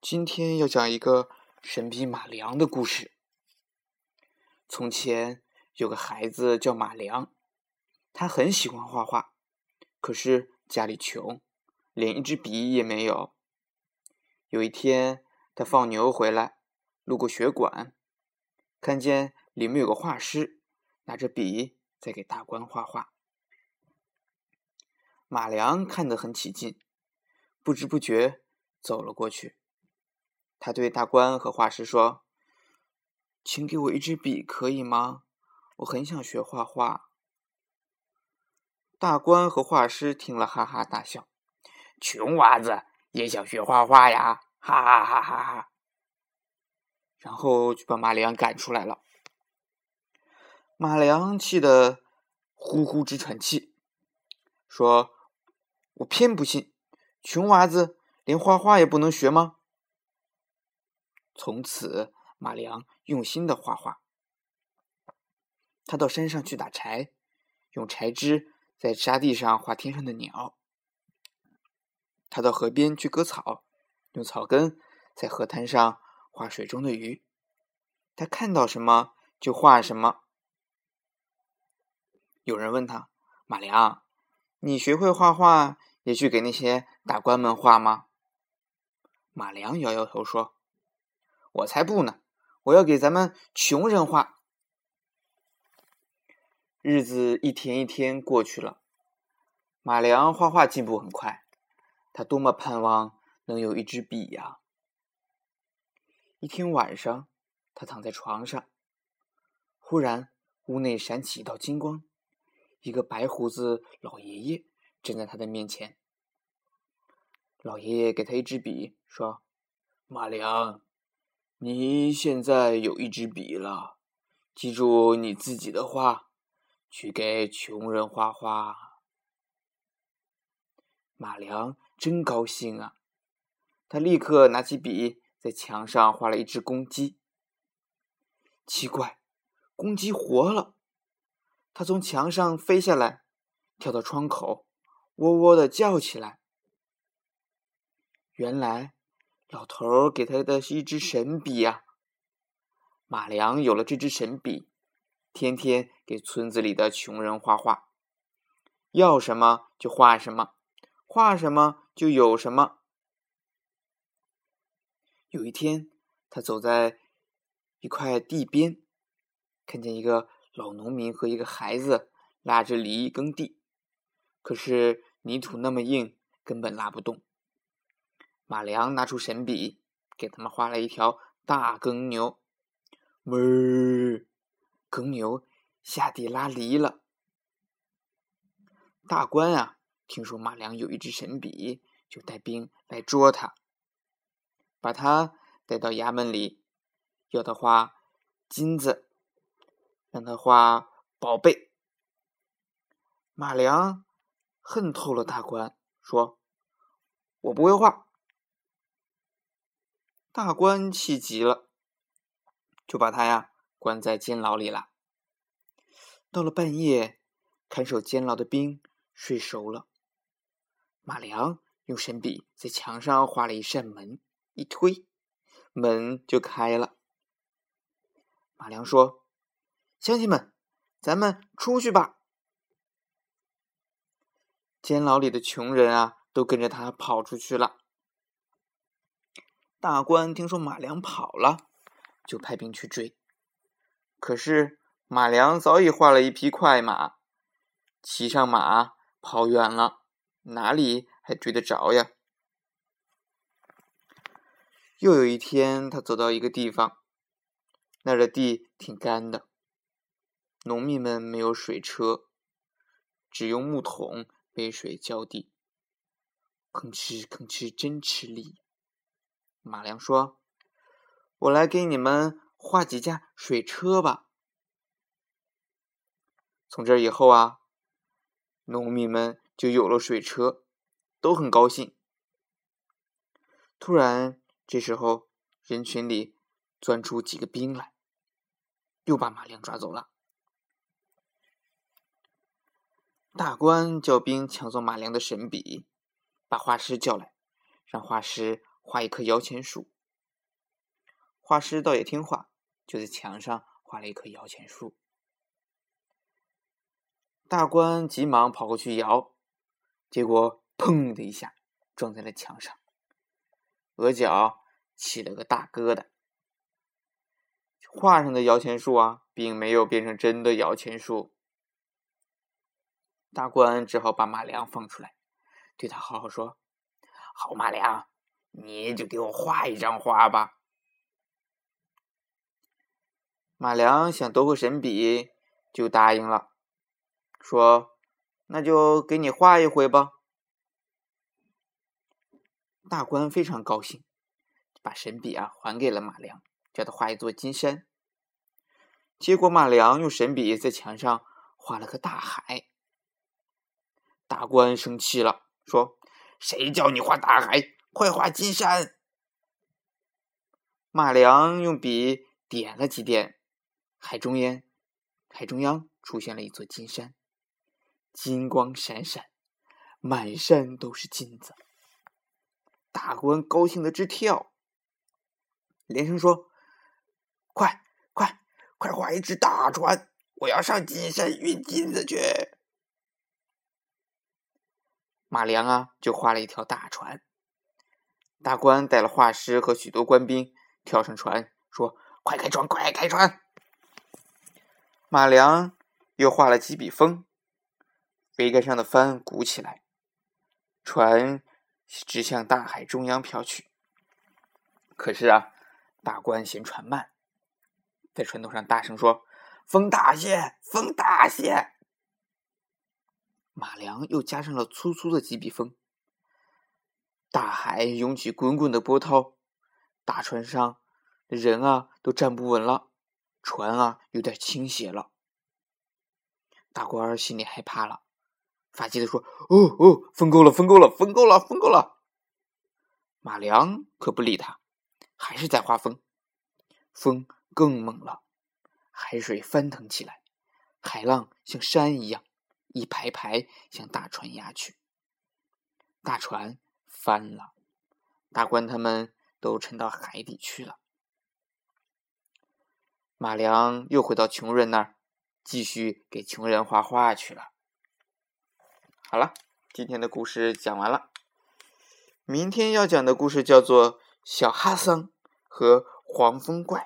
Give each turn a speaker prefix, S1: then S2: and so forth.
S1: 今天要讲一个神笔马良的故事。从前有个孩子叫马良，他很喜欢画画，可是家里穷，连一支笔也没有。有一天，他放牛回来，路过学馆，看见里面有个画师拿着笔在给大官画画。马良看得很起劲，不知不觉走了过去。他对大官和画师说：“请给我一支笔，可以吗？我很想学画画。”大官和画师听了，哈哈大笑：“穷娃子也想学画画呀！”哈哈哈哈哈！然后就把马良赶出来了。马良气得呼呼直喘气，说：“我偏不信，穷娃子连画画也不能学吗？”从此，马良用心的画画。他到山上去打柴，用柴枝在沙地上画天上的鸟。他到河边去割草，用草根在河滩上画水中的鱼。他看到什么就画什么。有人问他：“马良，你学会画画，也去给那些大官们画吗？”马良摇摇头说。我才不呢！我要给咱们穷人画。日子一天一天过去了，马良画画进步很快。他多么盼望能有一支笔呀！一天晚上，他躺在床上，忽然屋内闪起一道金光，一个白胡子老爷爷站在他的面前。老爷爷给他一支笔，说：“马良。”你现在有一支笔了，记住你自己的话，去给穷人画画。马良真高兴啊！他立刻拿起笔，在墙上画了一只公鸡。奇怪，公鸡活了，它从墙上飞下来，跳到窗口，喔喔的叫起来。原来。老头给他的是一支神笔呀！马良有了这支神笔，天天给村子里的穷人画画，要什么就画什么，画什么就有什么。有一天，他走在一块地边，看见一个老农民和一个孩子拉着犁耕地，可是泥土那么硬，根本拉不动。马良拿出神笔，给他们画了一条大耕牛。哞，耕牛下地拉犁了。大官啊，听说马良有一支神笔，就带兵来捉他，把他带到衙门里，要他画金子，让他画宝贝。马良恨透了大官，说：“我不会画。”大官气急了，就把他呀关在监牢里了。到了半夜，看守监牢的兵睡熟了，马良用神笔在墙上画了一扇门，一推，门就开了。马良说：“乡亲们，咱们出去吧。”监牢里的穷人啊，都跟着他跑出去了。大官听说马良跑了，就派兵去追。可是马良早已画了一匹快马，骑上马跑远了，哪里还追得着呀？又有一天，他走到一个地方，那儿的地挺干的，农民们没有水车，只用木桶背水浇地，吭哧吭哧，真吃力。马良说：“我来给你们画几架水车吧。”从这以后啊，农民们就有了水车，都很高兴。突然，这时候人群里钻出几个兵来，又把马良抓走了。大官叫兵抢走马良的神笔，把画师叫来，让画师。画一棵摇钱树。画师倒也听话，就在墙上画了一棵摇钱树。大官急忙跑过去摇，结果砰的一下撞在了墙上，额角起了个大疙瘩。画上的摇钱树啊，并没有变成真的摇钱树。大官只好把马良放出来，对他好好说：“好马良，你就给我画一张画吧。”马良想夺回神笔，就答应了，说：“那就给你画一回吧。”大官非常高兴，把神笔啊还给了马良，叫他画一座金山。结果马良用神笔在墙上画了个大海。大官生气了，说：“谁叫你画大海？快画金山！”马良用笔点了几点。海中央，海中央出现了一座金山，金光闪闪，满山都是金子。大官高兴的直跳，连声说：“快快快画一只大船，我要上金山运金子去！”马良啊，就画了一条大船。大官带了画师和许多官兵跳上船，说：“快开船，快开船！”马良又画了几笔风，桅杆上的帆鼓起来，船直向大海中央飘去。可是啊，大官嫌船慢，在船头上大声说：“风大些，风大些。”马良又加上了粗粗的几笔风，大海涌起滚滚的波涛，大船上人啊都站不稳了。船啊，有点倾斜了。大官儿心里害怕了，发急的说：“哦哦，风够了，风够了，风够了，风够了。”马良可不理他，还是在画风。风更猛了，海水翻腾起来，海浪像山一样，一排排向大船压去。大船翻了，大官他们都沉到海底去了。马良又回到穷人那儿，继续给穷人画画去了。好了，今天的故事讲完了。明天要讲的故事叫做《小哈桑和黄风怪》。